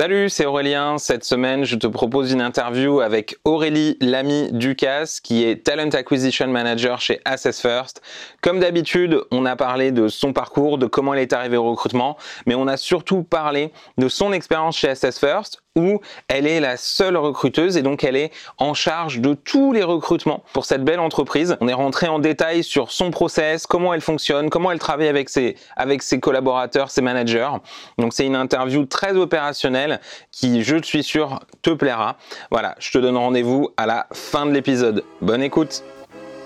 Salut, c'est Aurélien. Cette semaine, je te propose une interview avec Aurélie Lamy Ducasse, qui est Talent Acquisition Manager chez Assess First. Comme d'habitude, on a parlé de son parcours, de comment elle est arrivée au recrutement, mais on a surtout parlé de son expérience chez Assess First, où elle est la seule recruteuse et donc elle est en charge de tous les recrutements pour cette belle entreprise. On est rentré en détail sur son process, comment elle fonctionne, comment elle travaille avec ses, avec ses collaborateurs, ses managers. Donc c'est une interview très opérationnelle qui, je suis sûr, te plaira. Voilà, je te donne rendez-vous à la fin de l'épisode. Bonne écoute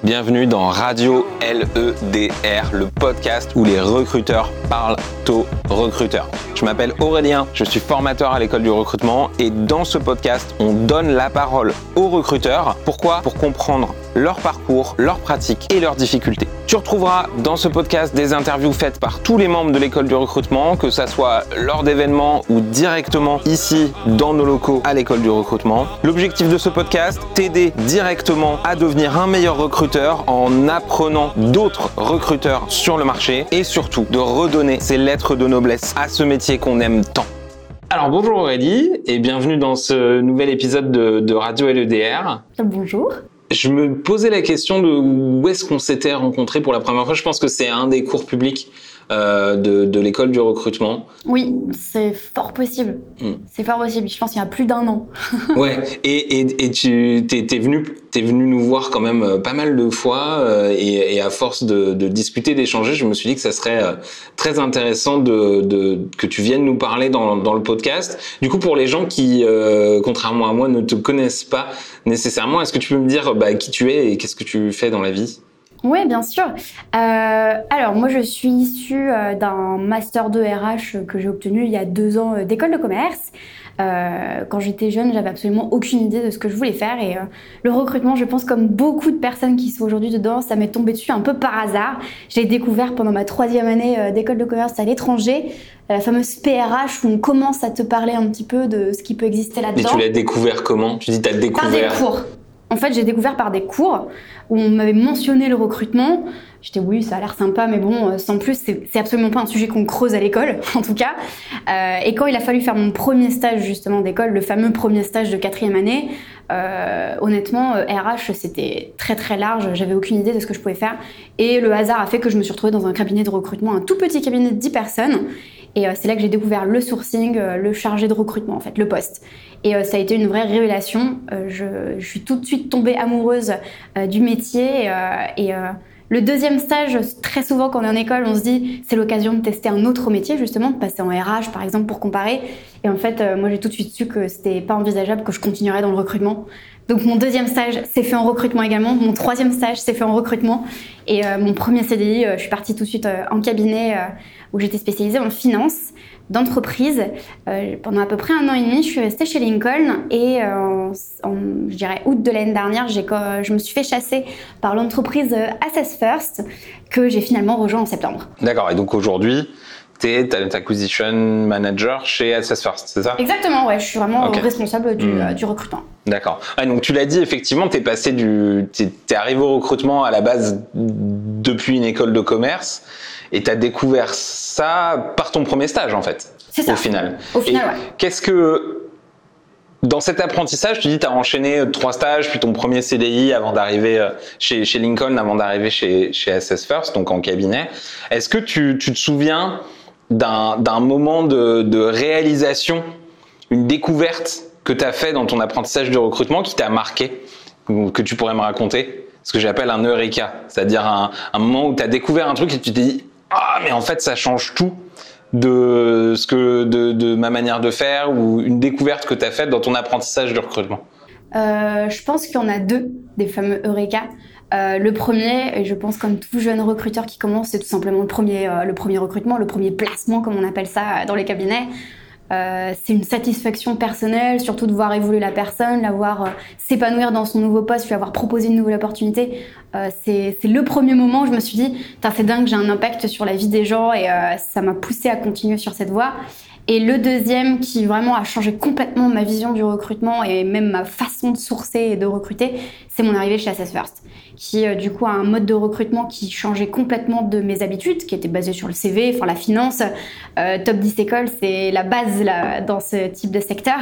Bienvenue dans Radio LEDR, le podcast où les recruteurs parlent aux recruteurs. Je m'appelle Aurélien, je suis formateur à l'école du recrutement et dans ce podcast, on donne la parole aux recruteurs. Pourquoi? Pour comprendre leur parcours, leurs pratiques et leurs difficultés. Tu retrouveras dans ce podcast des interviews faites par tous les membres de l'école du recrutement, que ça soit lors d'événements ou directement ici dans nos locaux à l'école du recrutement. L'objectif de ce podcast, t'aider directement à devenir un meilleur recruteur en apprenant d'autres recruteurs sur le marché et surtout de redonner ces lettres de noblesse à ce métier qu'on aime tant. Alors bonjour Aurélie et bienvenue dans ce nouvel épisode de, de Radio LEDR. Bonjour je me posais la question de où est-ce qu'on s'était rencontrés pour la première fois. Je pense que c'est un des cours publics euh, de, l'école du recrutement. Oui, c'est fort possible. Hmm. C'est fort possible. Je pense qu'il y a plus d'un an. ouais. Et, et, et tu t'es, venu t'es venu nous voir quand même euh, pas mal de fois euh, et, à force de, discuter, d'échanger, je me suis dit que ça serait très intéressant de, que tu viennes nous parler dans, le podcast. Du coup, pour les gens qui, contrairement à moi, ne te connaissent pas nécessairement, est-ce que tu peux me dire bah, qui tu es et qu'est-ce que tu fais dans la vie? Oui, bien sûr. Euh, alors, moi, je suis issue euh, d'un master de RH que j'ai obtenu il y a deux ans euh, d'école de commerce. quand j'étais jeune, j'avais absolument aucune idée de ce que je voulais faire et le recrutement, je pense comme beaucoup de personnes qui sont aujourd'hui dedans, ça m'est tombé dessus un peu par hasard. J'ai découvert pendant ma troisième année d'école de commerce à l'étranger la fameuse PRH où on commence à te parler un petit peu de ce qui peut exister là-dedans. Et tu l'as découvert comment? Tu dis t'as découvert Par des cours. En fait, j'ai découvert par des cours où on m'avait mentionné le recrutement. J'étais oui, ça a l'air sympa, mais bon, euh, sans plus, c'est absolument pas un sujet qu'on creuse à l'école, en tout cas. Euh, et quand il a fallu faire mon premier stage justement d'école, le fameux premier stage de quatrième année, euh, honnêtement, RH c'était très très large. J'avais aucune idée de ce que je pouvais faire. Et le hasard a fait que je me suis retrouvée dans un cabinet de recrutement, un tout petit cabinet de 10 personnes. Et c'est là que j'ai découvert le sourcing, le chargé de recrutement en fait, le poste. Et euh, ça a été une vraie révélation. Euh, je, suis tout de suite tombée amoureuse euh, du métier. et le deuxième stage, très souvent quand on est en école, on se dit c'est l'occasion de tester un autre métier, justement, de passer en RH par exemple pour comparer. Et en fait, moi j'ai tout de suite su que c'était pas envisageable que je continuerais dans le recrutement. Donc mon deuxième stage s'est fait en recrutement également, mon troisième stage s'est fait en recrutement et mon premier CDI, je suis partie tout de suite en cabinet où j'étais spécialisée en finance d'entreprise. Euh, pendant à peu près un an et demi, je suis restée chez Lincoln et euh, en, je dirais août de l'année dernière, je me suis fait chasser par l'entreprise Assess First que j'ai finalement rejoint en septembre. D'accord, et donc aujourd'hui, tu es Talent Acquisition Manager chez Assess First, c'est ça? Exactement, ouais, je suis vraiment responsable du, hmm. euh, du recrutement. D'accord. donc tu l'as dit, effectivement, tu es passé du. Tu es, arrivé au recrutement à la base depuis une école de commerce. Et tu as découvert ça par ton premier stage, en fait. C'est ça. Au final. Au final, ouais. Qu'est-ce que. Dans cet apprentissage, tu dis tu as enchaîné trois stages, puis ton premier CDI avant d'arriver euh, chez, chez, Lincoln, avant d'arriver chez, chez SS First, donc en cabinet. Est-ce que tu, tu, te souviens d'un moment de, réalisation, une découverte que tu as fait dans ton apprentissage de recrutement qui t'a marqué, que tu pourrais me raconter? Ce que j'appelle un eureka, c'est-à-dire un, un, moment où tu as découvert un truc et tu t'es dit ah mais en fait ça change tout de ce que de, ma manière de faire ou une découverte que tu as faite dans ton apprentissage de recrutement euh, Je pense qu'il y en a deux des fameux Eureka. Euh, le premier, et je pense comme tout jeune recruteur qui commence, c'est tout simplement le premier, euh, le premier recrutement, le premier placement comme on appelle ça dans les cabinets. Euh, c'est une satisfaction personnelle, surtout de voir évoluer la personne, la voir euh, s'épanouir dans son nouveau poste, lui avoir proposé une nouvelle opportunité. Euh, c'est le premier moment où je me suis dit, c'est dingue, j'ai un impact sur la vie des gens et ça m'a poussé à continuer sur cette voie. Et le deuxième qui vraiment a changé complètement ma vision du recrutement et même ma façon de sourcer et de recruter, c'est mon arrivée chez Assess First, qui euh, du coup a un mode de recrutement qui changeait complètement de mes habitudes, qui était basé sur le CV, enfin la finance. Euh, top 10 écoles, c'est la base dans ce type de secteur.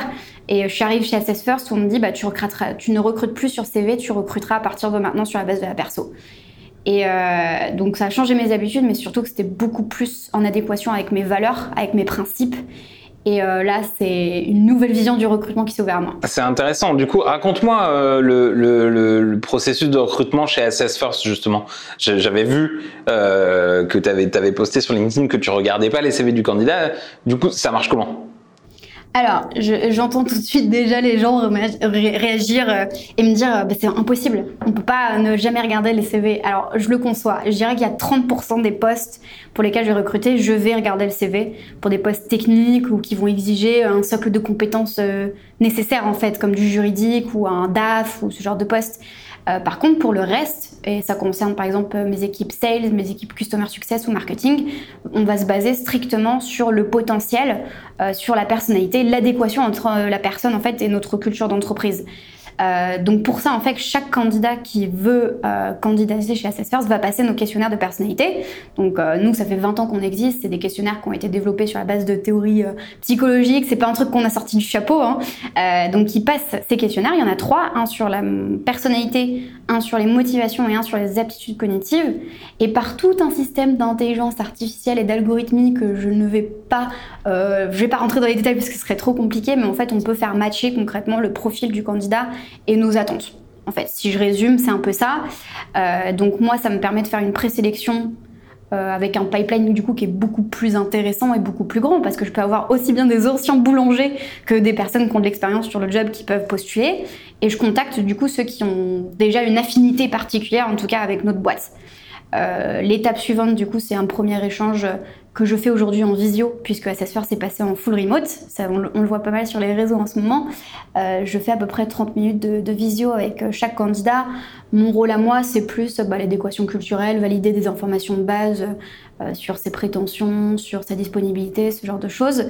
Et je suis arrivée chez Assess First où on me dit bah, tu, tu ne recrutes plus sur CV, tu recruteras à partir de maintenant sur la base de la perso. Et euh, donc ça a changé mes habitudes, mais surtout que c'était beaucoup plus en adéquation avec mes valeurs, avec mes principes. Et euh, là, c'est une nouvelle vision du recrutement qui s'est ouverte à moi. C'est intéressant. Du coup, raconte-moi euh, le, processus de recrutement chez Assess First, justement. J'avais vu que tu avais, avais, posté sur LinkedIn que tu regardais pas les CV du candidat. Du coup, ça marche comment? Alors, j'entends tout de suite déjà les gens réagir euh, et me dire bah, c'est impossible, on peut pas ne jamais regarder les CV. Alors, je le conçois. Je dirais qu'il y a 30% des postes pour lesquels je vais recruter, je vais regarder le CV pour des postes techniques ou qui vont exiger un socle de compétences euh, nécessaires en fait, comme du juridique ou un DAF ou ce genre de poste. Euh, par contre, pour le reste, et ça concerne par exemple mes équipes sales, mes équipes customer success ou marketing, on va se baser strictement sur le potentiel, euh, sur la personnalité, l'adéquation entre euh, la personne en fait et notre culture d'entreprise. Euh, donc pour ça, en fait, chaque candidat qui veut euh, candidater chez Assessors va passer nos questionnaires de personnalité. Donc euh, nous, ça fait 20 ans qu'on existe. C'est des questionnaires qui ont été développés sur la base de théories psychologiques. C'est pas un truc qu'on a sorti du chapeau. Hein. donc ils passent ces questionnaires. Il y en a trois un sur la personnalité, un sur les motivations et un sur les aptitudes cognitives. Et par tout un système d'intelligence artificielle et d'algorithmie que je ne vais pas, je vais pas rentrer dans les détails parce que ce serait trop compliqué, mais en fait, on peut faire matcher concrètement le profil du candidat et nos attentes. En fait, si je résume, c'est un peu ça. Euh, donc moi, ça me permet de faire une présélection euh, avec un pipeline du coup qui est beaucoup plus intéressant et beaucoup plus grand parce que je peux avoir aussi bien des anciens boulangers que des personnes qui ont de l'expérience sur le job qui peuvent postuler et je contacte du coup ceux qui ont déjà une affinité particulière en tout cas avec notre boîte. Euh, l'étape suivante, du coup, c'est un premier échange que je fais aujourd'hui en visio, puisque Assessor s'est passé en full remote. On, le, voit pas mal sur les réseaux en ce moment. Euh, je fais à peu près 30 minutes de, visio avec euh, chaque candidat. Mon rôle à moi, c'est plus bah, l'adéquation culturelle, valider des informations de base sur ses prétentions, sur sa disponibilité, ce genre de choses.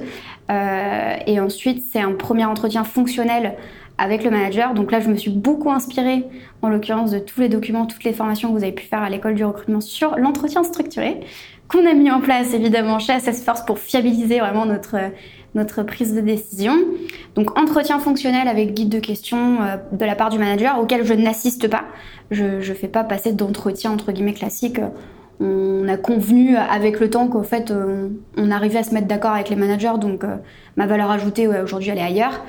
et ensuite, c'est un premier entretien fonctionnel avec le manager. Donc là, je me suis beaucoup inspirée, en l'occurrence, de tous les documents, toutes les formations que vous avez pu faire à l'école du recrutement sur l'entretien structuré, qu'on a mis en place évidemment chez Force pour fiabiliser vraiment notre, notre prise de décision. Donc entretien fonctionnel avec guide de questions euh, de la part du manager auquel je n'assiste pas. Je ne fais pas passer d'entretien entre guillemets classique. On a convenu avec le temps qu'au fait euh, on arrivait à se mettre d'accord avec les managers, donc euh, ma valeur ajoutée aujourd'hui elle est ailleurs.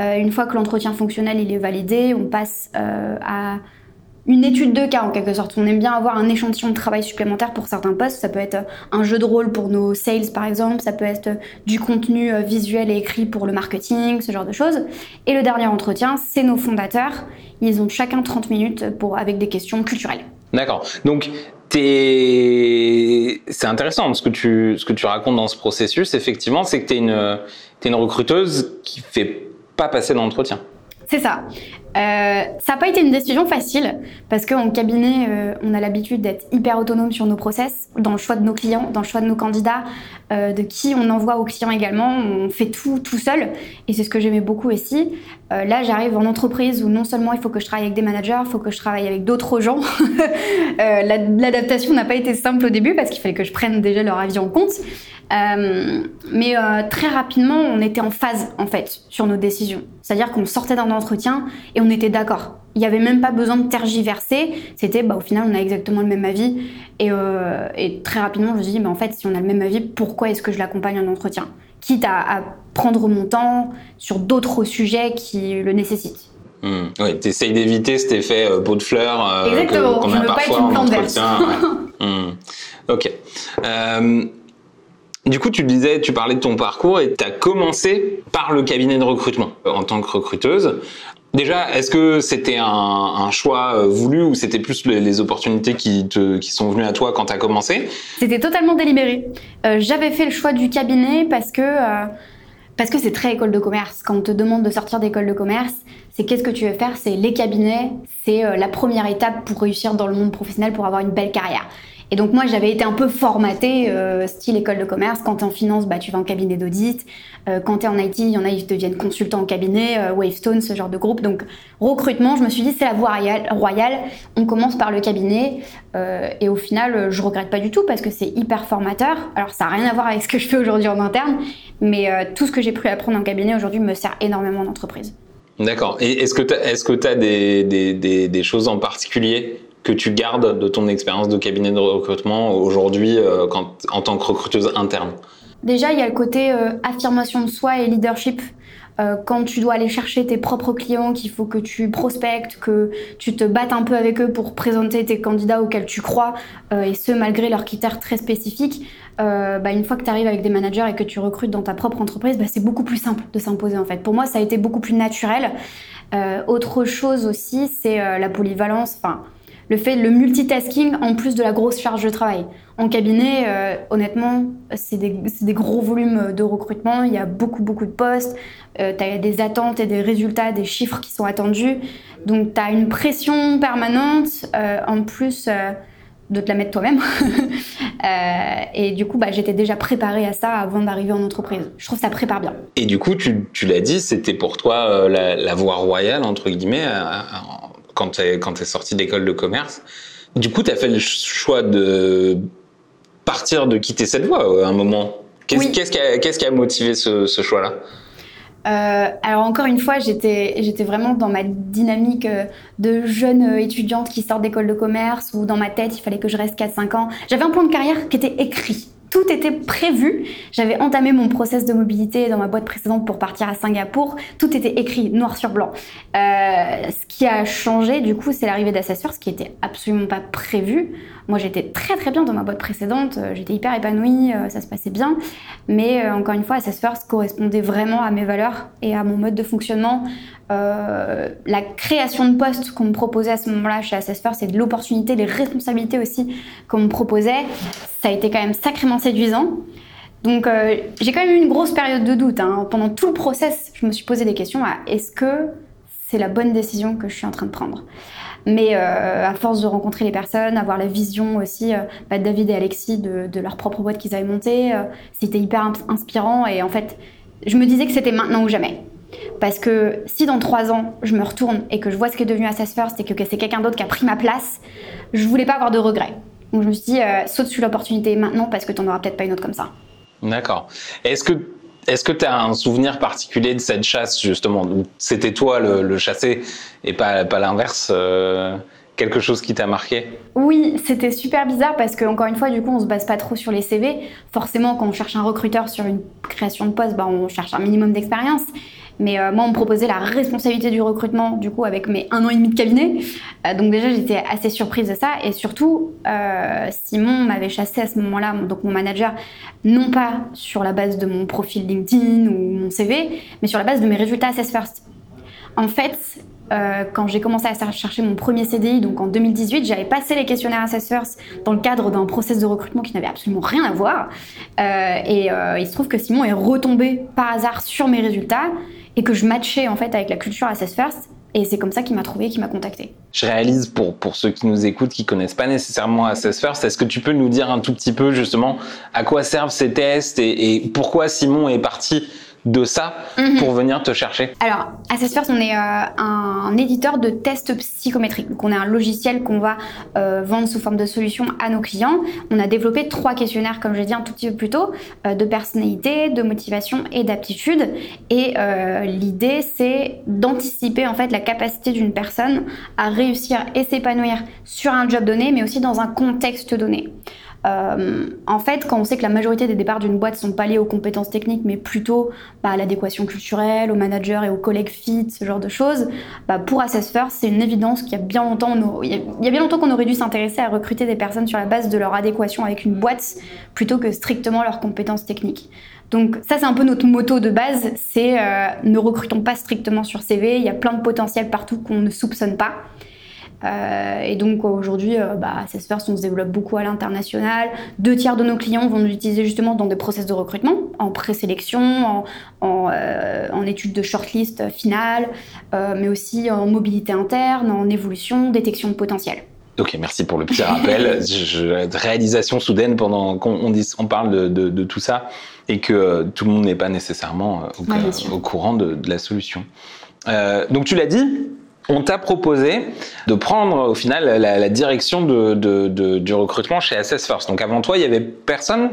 Euh, une fois que l'entretien fonctionnel il est validé, on passe euh, à une étude de cas en quelque sorte. On aime bien avoir un échantillon de travail supplémentaire pour certains postes. Ça peut être un jeu de rôle pour nos sales par exemple, ça peut être du contenu euh, visuel et écrit pour le marketing, ce genre de choses. Et le dernier entretien, c'est nos fondateurs. Ils ont chacun 30 minutes pour, avec des questions culturelles. D'accord. Donc, c'est intéressant ce que, tu, ce que tu racontes dans ce processus, effectivement, c'est que tu es une, es une recruteuse qui fait pas passer l'entretien. C'est ça. Euh, ça n'a pas été une décision facile parce qu'en cabinet, euh, on a l'habitude d'être hyper autonome sur nos process, dans le choix de nos clients, dans le choix de nos candidats, euh, de qui on envoie aux clients également. On fait tout tout seul et c'est ce que j'aimais beaucoup aussi. là, j'arrive en entreprise où non seulement il faut que je travaille avec des managers, il faut que je travaille avec d'autres gens. L'adaptation n'a pas été simple au début parce qu'il fallait que je prenne déjà leur avis en compte. Mais très rapidement, on était en phase en fait sur nos décisions. C'est-à-dire qu'on sortait d'un entretien et on était d'accord. Il n'y avait même pas besoin de tergiverser. C'était, bah, au final, on a exactement le même avis. Et, euh, et très rapidement, je me suis dit, mais en fait, si on a le même avis, pourquoi est-ce que je l'accompagne en entretien? Quitte à, prendre mon temps sur d'autres sujets qui le nécessitent. Mmh. Oui, tu essayes d'éviter cet effet peau de fleur. Exactement, je ne veux pas être une plante verte. Mmh. Ok. Du coup, tu disais, tu parlais de ton parcours et tu as commencé par le cabinet de recrutement en tant que recruteuse. Déjà, est-ce que c'était un, choix euh, voulu ou c'était plus les, opportunités qui, te, qui sont venues à toi quand tu as commencé? C'était totalement délibéré. Euh, j'avais fait le choix du cabinet parce que euh, parce que c'est très école de commerce. Quand on te demande de sortir d'école de commerce, c'est qu'est-ce que tu veux faire? C'est les cabinets, c'est la première étape pour réussir dans le monde professionnel, pour avoir une belle carrière. Et donc moi j'avais été un peu formatée, euh, style école de commerce, quand tu es en finance, bah, tu vas en cabinet d'audit, euh, quand tu es en IT, il y en a, ils deviennent consultants en cabinet, euh, Wavestone, ce genre de groupe. Donc recrutement, je me suis dit c'est la voie royale, on commence par le cabinet, et au final je regrette pas du tout parce que c'est hyper formateur. Alors ça n'a rien à voir avec ce que je fais aujourd'hui en interne, mais tout ce que j'ai pu apprendre en cabinet aujourd'hui me sert énormément en entreprise. D'accord. Et est-ce que tu as, est des, des choses en particulier que tu gardes de ton expérience de cabinet de recrutement aujourd'hui euh, en tant que recruteuse interne? Déjà, il y a le côté euh, affirmation de soi et leadership. Euh, quand tu dois aller chercher tes propres clients, qu'il faut que tu prospectes, que tu te battes un peu avec eux pour présenter tes candidats auxquels tu crois, et ce malgré leurs critères très spécifiques, bah, une fois que tu arrives avec des managers et que tu recrutes dans ta propre entreprise, bah, c'est beaucoup plus simple de s'imposer en fait. Pour moi, ça a été beaucoup plus naturel. autre chose aussi, c'est la polyvalence. Le fait le multitasking en plus de la grosse charge de travail. En cabinet, euh, honnêtement, c'est des, gros volumes de recrutement, il y a beaucoup beaucoup de postes, euh, tu as des attentes et des résultats, des chiffres qui sont attendus, donc tu as une pression permanente euh, en plus de te la mettre toi-même. et du coup, bah, j'étais déjà préparée à ça avant d'arriver en entreprise. Je trouve que ça prépare bien. Et du coup, tu, l'as dit, c'était pour toi la, la, voie royale, entre guillemets, quand tu es, es sorti d'école de commerce. Du coup, tu as fait le choix de partir, de quitter cette voie euh, à un moment. Qu'est-ce qui, a, qui, a motivé ce, choix-là? Euh, alors encore une fois, j'étais j'étais vraiment dans ma dynamique euh, de jeune étudiante qui sort d'école de commerce où dans ma tête il fallait que je reste 4-5 ans. J'avais un plan de carrière qui était écrit tout était prévu. J'avais entamé mon process de mobilité dans ma boîte précédente pour partir à Singapour. Tout était écrit noir sur blanc. Euh, ce qui a changé, du coup, c'est l'arrivée d'Assessor, ce qui était absolument pas prévu. Moi, j'étais très très bien dans ma boîte précédente. Euh, j'étais hyper épanouie, euh, ça se passait bien. Mais encore une fois, Assessor correspondait vraiment à mes valeurs et à mon mode de fonctionnement. Euh, la création de postes qu'on me proposait à ce moment-là chez Assess c'est de l'opportunité, les responsabilités aussi qu'on me proposait. Ça a été quand même sacrément séduisant. Donc euh, j'ai quand même eu une grosse période de doute. Hein. Pendant tout le process, je me suis posé des questions est-ce que c'est la bonne décision que je suis en train de prendre? Mais euh, à force de rencontrer les personnes, avoir la vision aussi bah, de David et Alexis de, leur propre boîte qu'ils avaient montée, c'était hyper inspirant et en fait, je me disais que c'était maintenant ou jamais. Parce que si dans trois ans, je me retourne et que je vois ce qui est devenu Assess First et que, c'est quelqu'un d'autre qui a pris ma place, je voulais pas avoir de regrets. Donc je me suis dit, euh, saute sur l'opportunité maintenant parce que tu n'en auras peut-être pas une autre comme ça. D'accord. Est-ce que est-ce que tu as un souvenir particulier de cette chasse justement C'était toi le, chassé et pas, pas l'inverse euh, quelque chose qui t'a marqué? Oui, c'était super bizarre parce que encore une fois, du coup, on se base pas trop sur les CV. Forcément, quand on cherche un recruteur sur une création de poste, bah, on cherche un minimum d'expérience. Mais euh, moi, on me proposait la responsabilité du recrutement, du coup, avec mes un an et demi de cabinet. Euh, donc déjà, j'étais assez surprise de ça. Et surtout, euh, Simon m'avait chassé à ce moment-là, donc mon manager, non pas sur la base de mon profil LinkedIn ou mon CV, mais sur la base de mes résultats Assess First. En fait, quand j'ai commencé à chercher mon premier CDI, donc en 2018, j'avais passé les questionnaires Assess First dans le cadre d'un process de recrutement qui n'avait absolument rien à voir. et il se trouve que Simon est retombé par hasard sur mes résultats et que je matchais en fait avec la culture Assess First. Et c'est comme ça qu'il m'a trouvé, qu'il m'a contacté. Je réalise pour, ceux qui nous écoutent, qui connaissent pas nécessairement Assess First, est-ce que tu peux nous dire un tout petit peu justement à quoi servent ces tests et pourquoi Simon est parti de ça mhm. pour venir te chercher Alors, à First, on est euh, un éditeur de tests psychométriques. Donc, on a un logiciel qu'on va euh, vendre sous forme de solution à nos clients. On a développé trois questionnaires, comme je l'ai dit un tout petit peu plus tôt, euh, de personnalité, de motivation et d'aptitude. Et l'idée, c'est d'anticiper en fait la capacité d'une personne à réussir et s'épanouir sur un job donné, mais aussi dans un contexte donné. Euh, en fait, quand on sait que la majorité des départs d'une boîte sont pas liés aux compétences techniques, mais plutôt bah, à l'adéquation culturelle, au manager et aux collègues fit, ce genre de choses, bah, pour Assess First, c'est une évidence qu'il y a bien longtemps, il y a bien longtemps qu'on aurait dû s'intéresser à recruter des personnes sur la base de leur adéquation avec une boîte plutôt que strictement leurs compétences techniques. Donc ça c'est un peu notre motto de base, c'est euh, ne recrutons pas strictement sur CV, il y a plein de potentiel partout qu'on ne soupçonne pas. Euh, et donc aujourd'hui, euh, bah, Salesforce, on se développe beaucoup à l'international. Deux tiers de nos clients vont nous utiliser justement dans des process de recrutement, en présélection, en, en, euh, en études de shortlist finale, mais aussi en mobilité interne, en évolution, détection de potentiel. Ok, merci pour le petit rappel. je, réalisation soudaine pendant qu'on on, on parle de, de, de, tout ça et que euh, tout le monde n'est pas nécessairement au, ouais, au courant de, de, la solution. Euh, donc tu l'as dit, on t'a proposé de prendre au final la, la direction de, du recrutement chez Assess First. Donc avant toi, il y avait personne?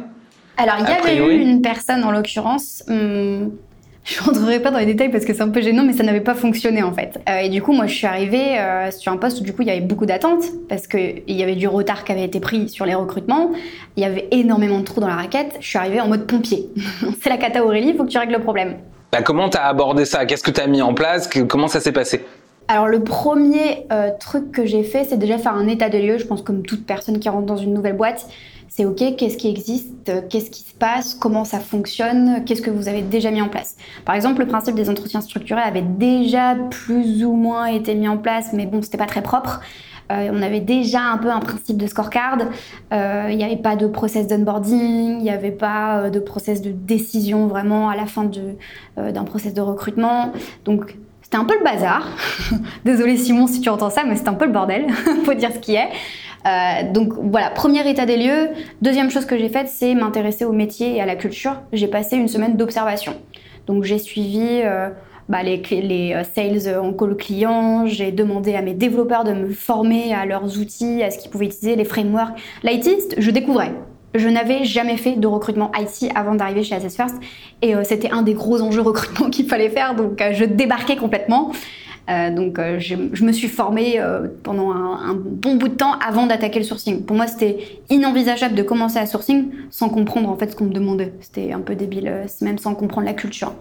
Alors il y avait eu une personne en l'occurrence. Hum, je ne rentrerai pas dans les détails parce que c'est un peu gênant, mais ça n'avait pas fonctionné en fait. Euh, et du coup, moi, je suis arrivée euh, sur un poste où du coup, il y avait beaucoup d'attentes parce qu'il y avait du retard qui avait été pris sur les recrutements. Il y avait énormément de trous dans la raquette. Je suis arrivée en mode pompier. c'est la cata Aurélie, il faut que tu règles le problème. Bah, comment tu as abordé ça? Qu'est-ce que tu as mis en place? Comment ça s'est passé? Alors le premier euh, truc que j'ai fait, c'est déjà faire un état des lieux. Je pense comme toute personne qui rentre dans une nouvelle boîte, c'est ok, qu'est-ce qui existe, qu'est-ce qui se passe, comment ça fonctionne, qu'est-ce que vous avez déjà mis en place? Par exemple, le principe des entretiens structurés avait déjà plus ou moins été mis en place, mais bon, c'était pas très propre. Euh, on avait déjà un peu un principe de scorecard. Euh, il n'y avait pas de process d'onboarding, il n'y avait pas euh, de process de décision vraiment à la fin euh, d'un process de recrutement. Donc c'était un peu le bazar. Désolé Simon si tu entends ça, mais c'est un peu le bordel, faut dire ce qui est. Euh, donc voilà, premier état des lieux. Deuxième chose que j'ai faite, c'est m'intéresser au métier et à la culture. J'ai passé une semaine d'observation. Donc j'ai suivi euh, bah, les, les, euh, sales en call client, j'ai demandé à mes développeurs de me former à leurs outils, à ce qu'ils pouvaient utiliser, les frameworks. L'IT, je découvrais. Je n'avais jamais fait de recrutement IT avant d'arriver chez Assess First et euh, c'était un des gros enjeux recrutement qu'il fallait faire, donc euh, je débarquais complètement. Euh, donc je, me suis formée pendant un, un, bon bout de temps avant d'attaquer le sourcing. Pour moi, c'était inenvisageable de commencer à sourcing sans comprendre en fait ce qu'on me demandait. C'était un peu débile, même sans comprendre la culture.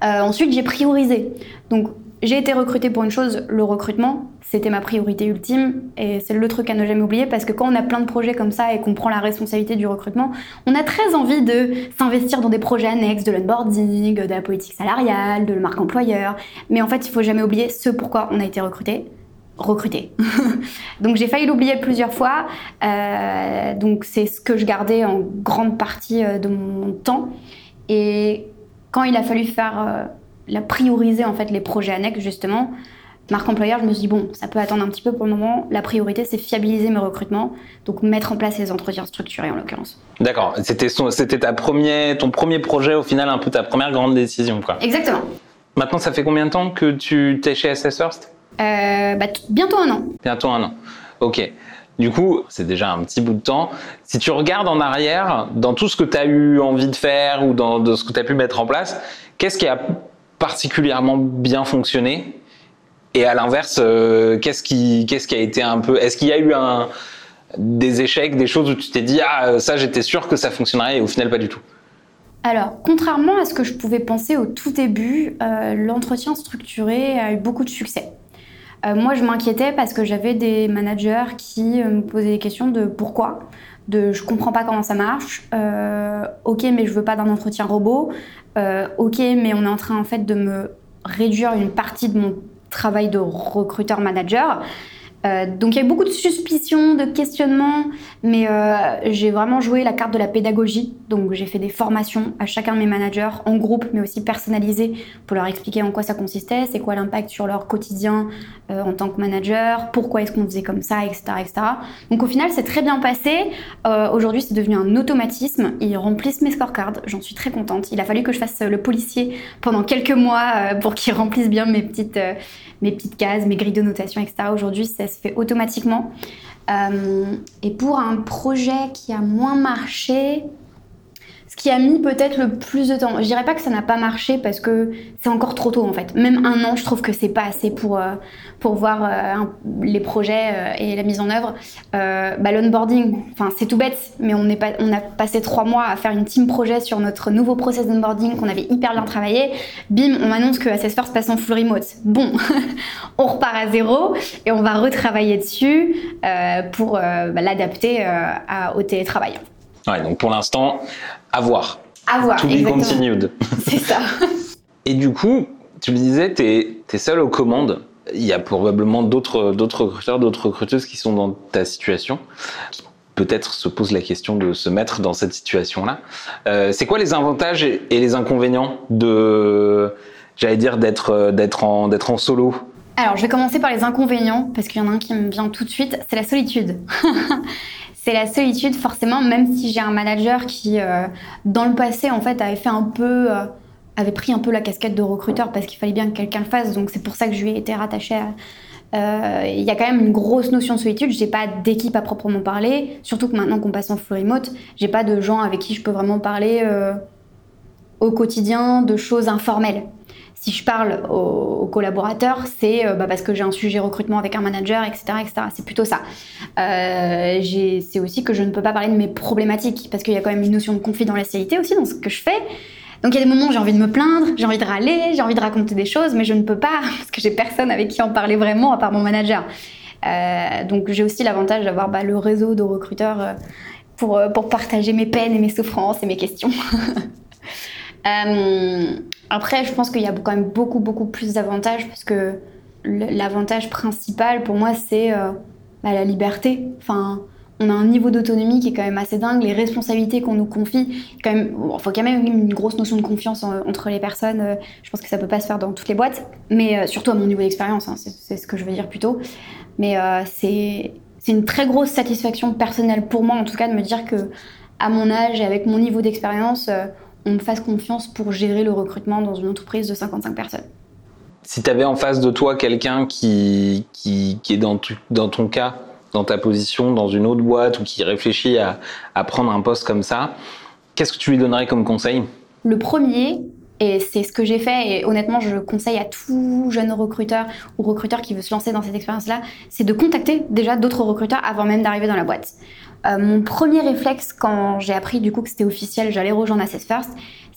ensuite, j'ai priorisé. Donc j'ai été recrutée pour une chose, le recrutement, c'était ma priorité ultime et c'est le truc à ne jamais oublier parce que quand on a plein de projets comme ça et qu'on prend la responsabilité du recrutement, on a très envie de s'investir dans des projets annexes, de l'onboarding, de la politique salariale, de la marque employeur. Mais en fait, il faut jamais oublier ce pourquoi on a été recruté recruter. donc j'ai failli l'oublier plusieurs fois. Euh, donc c'est ce que je gardais en grande partie euh, de mon temps. Et quand il a fallu faire euh, la prioriser en fait les projets annexes justement. Marque employeur, je me suis dit bon, ça peut attendre un petit peu pour le moment. La priorité, c'est fiabiliser mes recrutements, donc mettre en place les entretiens structurés en l'occurrence. D'accord. C'était c'était ta premier, ton premier projet au final, un peu ta première grande décision quoi. Exactement. Maintenant, ça fait combien de temps que tu t'es chez SS First? Euh, bah, Bientôt un an. Bientôt un an. Ok. Du coup, c'est déjà un petit bout de temps. Si tu regardes en arrière, dans tout ce que tu as eu envie de faire ou dans de ce que tu as pu mettre en place, qu'est-ce qui a particulièrement bien fonctionné Et à l'inverse, euh, qu'est-ce qui, qu'est-ce qui a été un peu. Est-ce qu'il y a eu des échecs, des choses où tu t'es dit Ah, ça, j'étais sûr que ça fonctionnerait et au final, pas du tout? Alors, contrairement à ce que je pouvais penser au tout début, euh, l'entretien structuré a eu beaucoup de succès. Euh, moi, je m'inquiétais parce que j'avais des managers qui euh, me posaient des questions de pourquoi, de je comprends pas comment ça marche, euh, ok, mais je veux pas d'un entretien robot, ok, mais on est en train en fait de me réduire une partie de mon travail de recruteur manager. Euh, donc il y a eu beaucoup de suspicions, de questionnements, mais euh, j'ai vraiment joué la carte de la pédagogie. Donc j'ai fait des formations à chacun de mes managers en groupe, mais aussi personnalisées pour leur expliquer en quoi ça consistait, c'est quoi l'impact sur leur quotidien euh, en tant que manager, pourquoi est-ce qu'on faisait comme ça, etc., etc. Donc au final c'est très bien passé. Aujourd'hui c'est devenu un automatisme. Ils remplissent mes scorecards, j'en suis très contente. Il a fallu que je fasse le policier pendant quelques mois pour qu'ils remplissent bien mes petites mes petites cases, mes grilles de notation, etc. Aujourd'hui, ça se fait automatiquement. Euh, et pour un projet qui a moins marché, ce qui a mis peut-être le plus de temps. Je dirais pas que ça n'a pas marché parce que c'est encore trop tôt en fait. Même un an, je trouve que c'est pas assez pour euh, pour voir euh, les projets euh, et la mise en œuvre. Bah, l'onboarding, c'est tout bête, mais on est pas, on a passé trois mois à faire une team projet sur notre nouveau process d'onboarding qu'on avait hyper bien travaillé. Bim, on m'annonce que Assess First passe en full remote. Bon, on repart à zéro et on va retravailler dessus pour bah, l'adapter au télétravail. Ouais, donc pour l'instant, à voir. À voir. To be continued. C'est ça. Et du coup, tu me disais, tu es, es seul aux commandes. Il y a probablement d'autres recruteurs, d'autres recruteuses qui sont dans ta situation, qui peut-être se posent la question de se mettre dans cette situation-là. Euh, c'est quoi les avantages et les inconvénients de, j'allais dire, d'être en, d'être en solo? Alors, je vais commencer par les inconvénients, parce qu'il y en a un qui me vient tout de suite, c'est la solitude. c'est la solitude, forcément, même si j'ai un manager qui, euh, dans le passé, en fait, avait fait un peu... Euh, avait pris un peu la casquette de recruteur parce qu'il fallait bien que quelqu'un le fasse, donc c'est pour ça que je lui ai été rattachée euh, il y a quand même une grosse notion de solitude. J'ai pas d'équipe à proprement parler, surtout que maintenant qu'on passe en full remote, j'ai pas de gens avec qui je peux vraiment parler au quotidien de choses informelles. Si je parle aux, collaborateurs, c'est euh, bah, parce que j'ai un sujet recrutement avec un manager, etc. etc. C'est plutôt ça. Euh, c'est aussi que je ne peux pas parler de mes problématiques, parce qu'il y a quand même une notion de confidentialité aussi dans ce que je fais. Donc il y a des moments où j'ai envie de me plaindre, j'ai envie de râler, j'ai envie de raconter des choses, mais je ne peux pas, parce que j'ai personne avec qui en parler vraiment, à part mon manager. Euh, donc j'ai aussi l'avantage d'avoir bah, le réseau de recruteurs pour, pour partager mes peines et mes souffrances et mes questions. Euh, après, je pense qu'il y a quand même beaucoup, beaucoup plus d'avantages parce que l'avantage principal pour moi, c'est euh, bah, la liberté. Enfin, on a un niveau d'autonomie qui est quand même assez dingue. Les responsabilités qu'on nous confie, quand même, il faut quand même une grosse notion de confiance entre les personnes. Euh, je pense que ça peut pas se faire dans toutes les boîtes, mais surtout à mon niveau d'expérience, hein, c'est ce que je veux dire plutôt. Mais c'est une très grosse satisfaction personnelle pour moi, en tout cas, de me dire que à mon âge et avec mon niveau d'expérience, on me fasse confiance pour gérer le recrutement dans une entreprise de 55 personnes. Si tu avais en face de toi quelqu'un qui, qui, est dans, dans ton cas, dans ta position, dans une autre boîte ou qui réfléchit à, à prendre un poste comme ça, qu'est-ce que tu lui donnerais comme conseil? Le premier, et c'est ce que j'ai fait, et honnêtement, je conseille à tout jeune recruteur ou recruteur qui veut se lancer dans cette expérience-là, c'est de contacter déjà d'autres recruteurs avant même d'arriver dans la boîte. Euh, mon premier réflexe quand j'ai appris du coup que c'était officiel, j'allais rejoindre Assess First,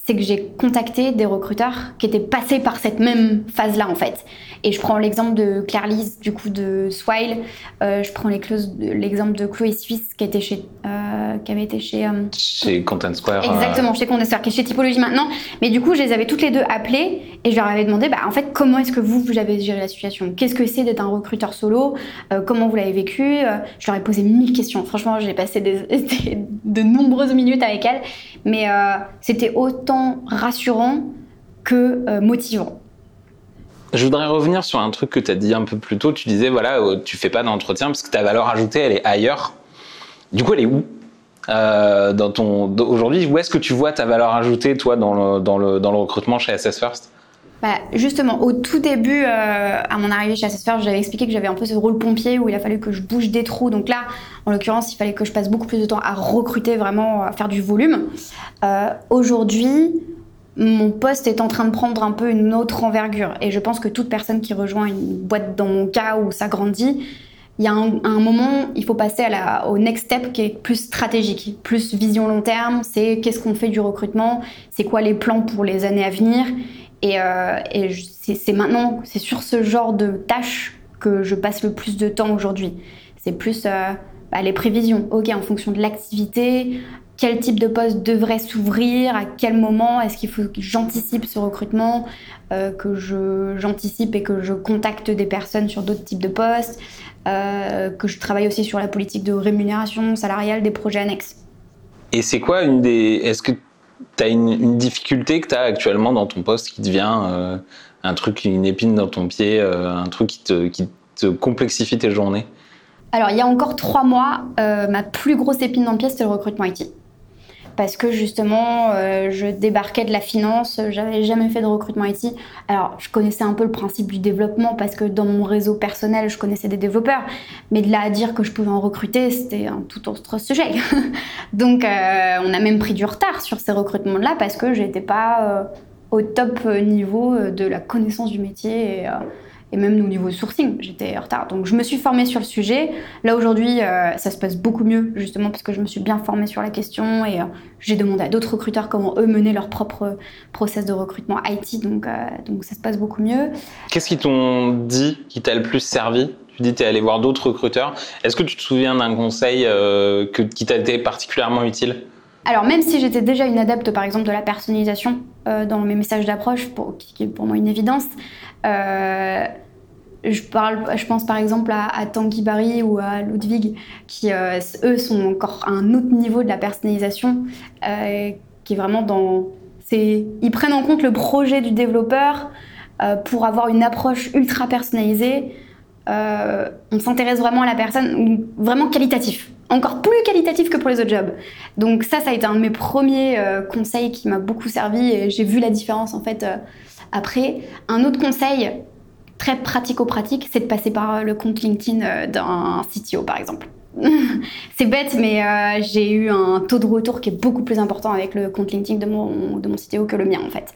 c'est que j'ai contacté des recruteurs qui étaient passés par cette même phase-là en fait. Et je prends l'exemple de Claire Lise, du coup de Swile. Euh, je prends l'exemple de Chloé Suisse qui était chez, euh, qui avait été chez euh, chez Content Square. Exactement, chez Content Square, qui est chez Typologie maintenant. Mais du coup, je les avais toutes les deux appelées et je leur avais demandé, bah en fait, comment est-ce que vous vous avez géré la situation? Qu'est-ce que c'est d'être un recruteur solo? Comment vous l'avez vécu? Je leur ai posé mille questions. Franchement, j'ai passé de nombreuses minutes avec elles, mais c'était autant rassurant que motivant. Je voudrais revenir sur un truc que tu as dit un peu plus tôt. Tu disais, voilà, euh, tu fais pas d'entretien parce que ta valeur ajoutée, elle est ailleurs. Du coup, elle est où euh, ton aujourd'hui Où est-ce que tu vois ta valeur ajoutée, toi, dans le, dans le recrutement chez SS First? Bah, justement, au tout début, euh, à mon arrivée chez SS First, j'avais expliqué que j'avais un peu ce rôle pompier où il a fallu que je bouge des trous. Donc là, en l'occurrence, il fallait que je passe beaucoup plus de temps à recruter, vraiment à faire du volume. Aujourd'hui, mon poste est en train de prendre un peu une autre envergure. Et je pense que toute personne qui rejoint une boîte dans mon cas où ça grandit, il y a un, moment, il faut passer au next step qui est plus stratégique, plus vision long terme. C'est qu'est-ce qu'on fait du recrutement, c'est quoi les plans pour les années à venir? Et, euh, c'est maintenant, c'est sur ce genre de tâches que je passe le plus de temps aujourd'hui. C'est plus euh, bah, les prévisions. Ok, en fonction de l'activité, quel type de poste devrait s'ouvrir, à quel moment est-ce qu'il faut que j'anticipe ce recrutement, euh, que j'anticipe et que je contacte des personnes sur d'autres types de postes, que je travaille aussi sur la politique de rémunération salariale des projets annexes. Et c'est quoi une des... tu as une, difficulté que tu as actuellement dans ton poste qui devient euh, un truc, une épine dans ton pied, un truc qui te, qui te complexifie tes journées? Alors, il y a encore trois mois, ma plus grosse épine dans le pied, c'était le recrutement IT parce que justement, euh, je débarquais de la finance, j'avais jamais fait de recrutement IT. Alors, je connaissais un peu le principe du développement parce que dans mon réseau personnel, je connaissais des développeurs, mais de là à dire que je pouvais en recruter, c'était un tout autre sujet. Donc, euh, on a même pris du retard sur ces recrutements-là parce que j'étais pas euh, au top niveau de la connaissance du métier. Et même au niveau sourcing, j'étais en retard. Donc je me suis formée sur le sujet. Là aujourd'hui, euh, ça se passe beaucoup mieux, justement parce que je me suis bien formée sur la question et euh, j'ai demandé à d'autres recruteurs comment eux menaient leur propre process de recrutement IT. Donc, euh, donc ça se passe beaucoup mieux. Qu'est-ce qu'ils t'ont dit qui t'a le plus servi? Tu dis que tu es allé voir d'autres recruteurs. Est-ce que tu te souviens d'un conseil que, qui t'a été particulièrement utile? Alors même si j'étais déjà une adepte par exemple de la personnalisation dans mes messages d'approche, qui est pour moi une évidence, euh, je, parle, je pense par exemple à, Tanguy Barry ou à Ludwig, qui euh, eux sont encore à un autre niveau de la personnalisation, euh, qui est vraiment dans. Ils prennent en compte le projet du développeur, pour avoir une approche ultra personnalisée, on s'intéresse vraiment à la personne, vraiment qualitatif encore plus qualitatif que pour les autres jobs. Donc ça, ça a été un de mes premiers conseils qui m'a beaucoup servi et j'ai vu la différence en fait après. Un autre conseil très pratico-pratique, c'est de passer par le compte LinkedIn d'un CTO par exemple. c'est bête, mais euh, j'ai eu un taux de retour qui est beaucoup plus important avec le compte LinkedIn de mon, de mon CTO que le mien en fait.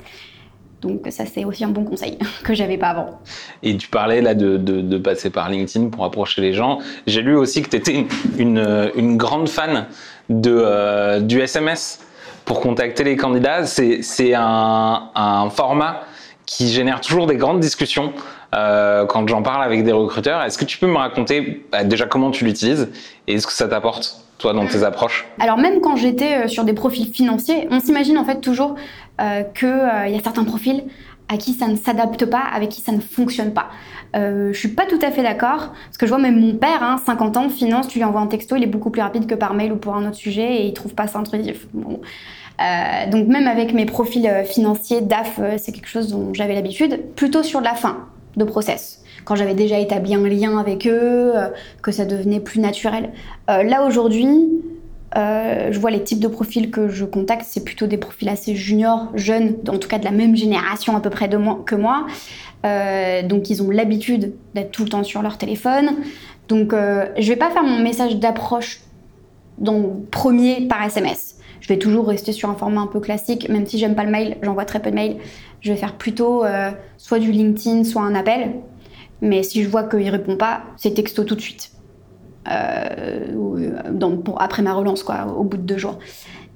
Donc ça c'est aussi un bon conseil que j'avais pas avant. Et tu parlais là de, de, passer par LinkedIn pour approcher les gens. J'ai lu aussi que tu étais une, une, grande fan de, euh, du SMS pour contacter les candidats. C'est un, un format qui génère toujours des grandes discussions euh, quand j'en parle avec des recruteurs. Est-ce que tu peux me raconter bah, déjà comment tu l'utilises et est-ce que ça t'apporte toi dans tes approches? Alors même quand j'étais euh, sur des profils financiers, on s'imagine en fait toujours qu'il euh, y a certains profils à qui ça ne s'adapte pas, avec qui ça ne fonctionne pas. Euh, je suis pas tout à fait d'accord, parce que je vois même mon père, hein, 50 ans, finance, tu lui envoies un texto, il est beaucoup plus rapide que par mail ou pour un autre sujet et il trouve pas ça intrusif. Euh, donc même avec mes profils financiers, DAF, c'est quelque chose dont j'avais l'habitude, plutôt sur la fin de process. Quand j'avais déjà établi un lien avec eux, euh, que ça devenait plus naturel. Euh, là aujourd'hui, euh, je vois les types de profils que je contacte, c'est plutôt des profils assez juniors, jeunes, en tout cas de la même génération à peu près de moi, que moi. donc ils ont l'habitude d'être tout le temps sur leur téléphone. Donc je vais pas faire mon message d'approche premier par SMS. Je vais toujours rester sur un format un peu classique, même si j'aime pas le mail, j'envoie très peu de mails. Je vais faire plutôt euh, soit du LinkedIn, soit un appel. Mais si je vois qu'il répond pas, c'est texto tout de suite. Euh, euh, pour, après ma relance, quoi, au bout de deux jours.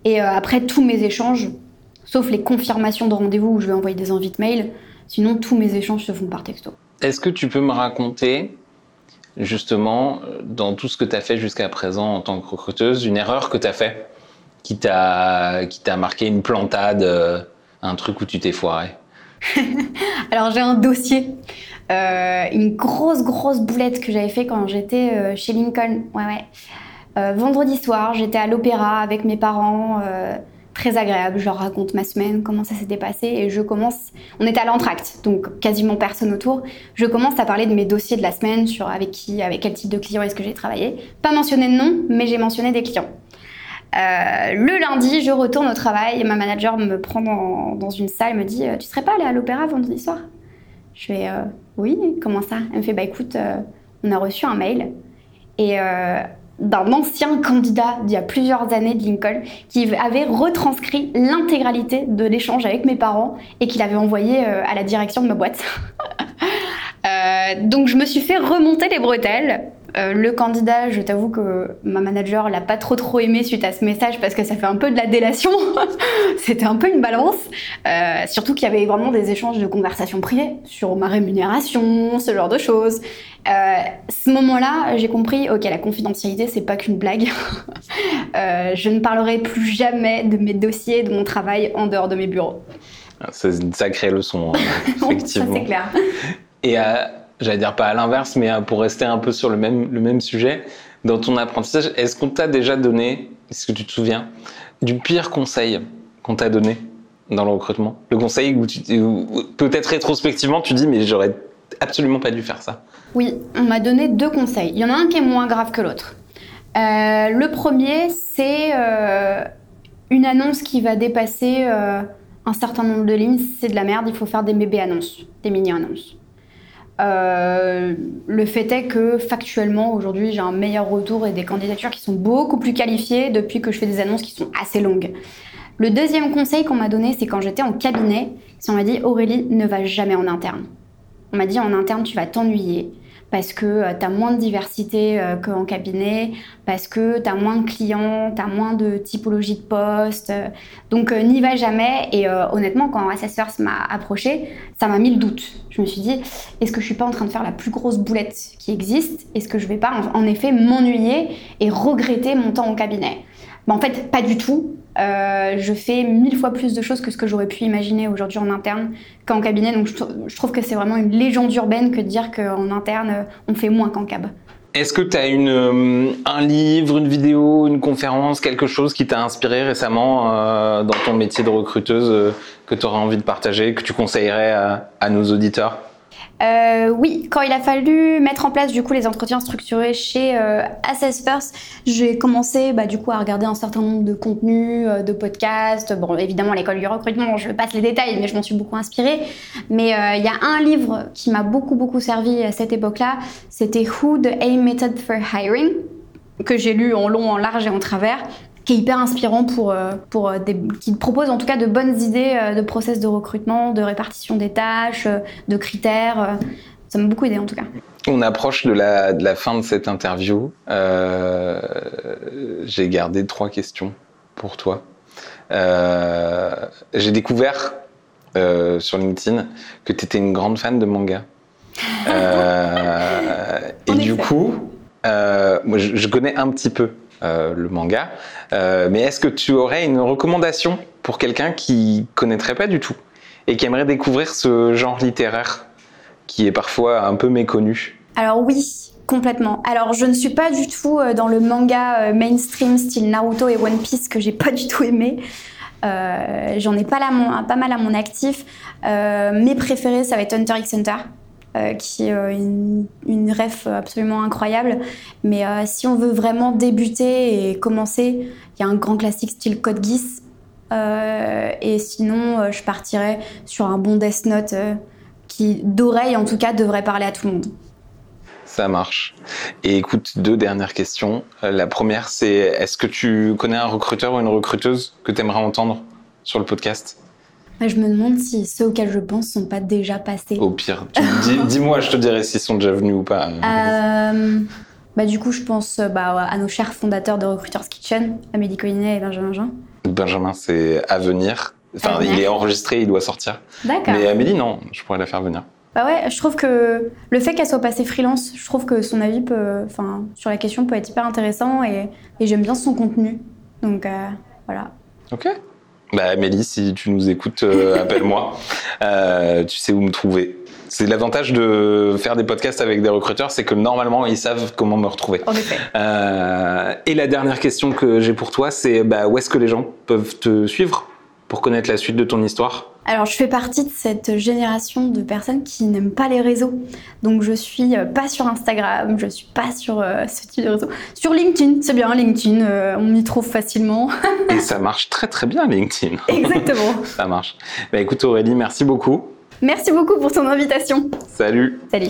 Et après tous mes échanges, sauf les confirmations de rendez-vous où je vais envoyer des invites mail, sinon tous mes échanges se font par texto. Est-ce que tu peux me raconter justement, dans tout ce que tu as fait jusqu'à présent en tant que recruteuse, une erreur que tu as fait qui t'a marqué une plantade un truc où tu t'es foiré? Alors j'ai un dossier, euh, une grosse grosse boulette que j'avais fait quand j'étais euh, chez Lincoln. Ouais ouais. Euh, vendredi soir, j'étais à l'opéra avec mes parents, très agréable. Je leur raconte ma semaine, comment ça s'était passé, et je commence. On était à l'entracte, donc quasiment personne autour. Je commence à parler de mes dossiers de la semaine, sur avec qui, avec quel type de client est-ce que j'ai travaillé. Pas mentionné de nom, mais j'ai mentionné des clients. Euh, le lundi, je retourne au travail et ma manager me prend dans, une salle et me dit euh, Tu serais pas allée à l'opéra vendredi soir? Je fais euh, Oui, comment ça? Elle me fait Bah écoute, on a reçu un mail et d'un ancien candidat d'il y a plusieurs années de Lincoln qui avait retranscrit l'intégralité de l'échange avec mes parents et qu'il avait envoyé à la direction de ma boîte. donc je me suis fait remonter les bretelles euh, le candidat, je t'avoue que ma manager l'a pas trop trop aimé suite à ce message parce que ça fait un peu de la délation. C'était un peu une balance. Euh, surtout qu'il y avait vraiment des échanges de conversations privées sur ma rémunération, ce genre de choses. Euh, ce moment-là, j'ai compris, ok, la confidentialité, c'est pas qu'une blague. je ne parlerai plus jamais de mes dossiers, de mon travail en dehors de mes bureaux. Ah, c'est une sacrée leçon, hein, effectivement. Ça, c'est clair. Et j'allais dire pas à l'inverse, mais euh, pour rester un peu sur le même, le même sujet, dans ton apprentissage, est-ce qu'on t'a déjà donné, est-ce que tu te souviens, du pire conseil qu'on t'a donné dans le recrutement? Le conseil où, peut-être rétrospectivement tu dis mais j'aurais absolument pas dû faire ça. Oui, on m'a donné deux conseils. Il y en a un qui est moins grave que l'autre. Euh, le premier, c'est euh, une annonce qui va dépasser un certain nombre de lignes. C'est de la merde, il faut faire des bébés annonces, des mini-annonces. Euh, le fait est que factuellement aujourd'hui j'ai un meilleur retour et des candidatures qui sont beaucoup plus qualifiées depuis que je fais des annonces qui sont assez longues. Le deuxième conseil qu'on m'a donné c'est quand j'étais en cabinet, on m'a dit Aurélie ne va jamais en interne. On m'a dit en interne tu vas t'ennuyer parce que euh, tu as moins de diversité euh, qu'en cabinet, parce que tu as moins de clients, tu as moins de typologie de poste. Donc n'y va jamais. Et honnêtement, quand Assessors m'a approché, ça m'a mis le doute. Je me suis dit, est-ce que je suis pas en train de faire la plus grosse boulette qui existe? Est-ce que je vais pas en effet m'ennuyer et regretter mon temps au cabinet? En fait, pas du tout. Euh, je fais mille fois plus de choses que ce que j'aurais pu imaginer aujourd'hui en interne qu'en cabinet. Donc je, trouve que c'est vraiment une légende urbaine que de dire qu'en interne, on fait moins qu'en. Est-ce que tu as une, euh, un livre, une vidéo, une conférence, quelque chose qui t'a inspiré récemment euh, dans ton métier de recruteuse euh, que tu aurais envie de partager, que tu conseillerais à nos auditeurs? Euh, oui, quand il a fallu mettre en place du coup les entretiens structurés chez euh, Assess First, j'ai commencé bah, du coup à regarder un certain nombre de contenus, euh, de podcasts. Bon, évidemment l'école du recrutement, je passe les détails, mais je m'en suis beaucoup inspirée. Mais euh, il y a un livre qui m'a beaucoup beaucoup servi à cette époque-là, c'était Who the A Method for Hiring que j'ai lu en long, en large et en travers qui est hyper inspirant pour, euh, pour euh, des, qui propose en tout cas de bonnes idées euh, de process de recrutement, de répartition des tâches, de critères. Ça m'a beaucoup aidé en tout cas. On approche de la, de la fin de cette interview. Euh, J'ai gardé trois questions pour toi. Euh, J'ai découvert euh, sur LinkedIn que tu étais une grande fan de manga. et du coup, moi je, connais un petit peu euh, le manga, Euh, mais est-ce que tu aurais une recommandation pour quelqu'un qui connaîtrait pas du tout et qui aimerait découvrir ce genre littéraire qui est parfois un peu méconnu? Alors oui, complètement. Alors je ne suis pas du tout euh, dans le manga euh, mainstream style Naruto et One Piece que j'ai pas du tout aimé. Euh, J'en ai pas, mal à mon actif. Euh, mes préférés, ça va être Hunter x Hunter. Euh, qui est euh, une, une ref absolument incroyable. Mais euh, si on veut vraiment débuter et commencer, il y a un grand classique style Code Geass. Et sinon, je partirais sur un bon Death Note qui, d'oreille en tout cas, devrait parler à tout le monde. Ça marche. Et écoute, deux dernières questions. La première, c'est est-ce que tu connais un recruteur ou une recruteuse que tu aimerais entendre sur le podcast? Je me demande si ceux auxquels je pense sont pas déjà passés. Au pire, dis- dis-moi, je te dirai s'ils sont déjà venus ou pas. Euh, bah, du coup, je pense euh, bah, à nos chers fondateurs de Recruiters Kitchen, Amélie Collinet et Benjamin Jean. Benjamin, c'est à venir. Enfin, À venir. il est enregistré, il doit sortir. D'accord. Mais Amélie, non, je pourrais la faire venir. Bah ouais, je trouve que le fait qu'elle soit passée freelance, je trouve que son avis peut, enfin, sur la question peut être hyper intéressant et, et j'aime bien son contenu. Donc euh, voilà. Ok. Bah Amélie, si tu nous écoutes, euh, appelle-moi. Euh, tu sais où me trouver. C'est l'avantage de faire des podcasts avec des recruteurs, c'est que normalement ils savent comment me retrouver. En effet. Euh, et la dernière question que j'ai pour toi, c'est bah, où est-ce que les gens peuvent te suivre pour connaître la suite de ton histoire? Alors, je fais partie de cette génération de personnes qui n'aiment pas les réseaux. Donc, je suis euh, pas sur Instagram, je suis pas sur euh, ce type de réseau. Sur LinkedIn, c'est bien, LinkedIn, euh, on m'y trouve facilement. Et ça marche très très bien LinkedIn. Exactement. ça marche. Bah écoute Aurélie, merci beaucoup. Merci beaucoup pour ton invitation. Salut. Salut.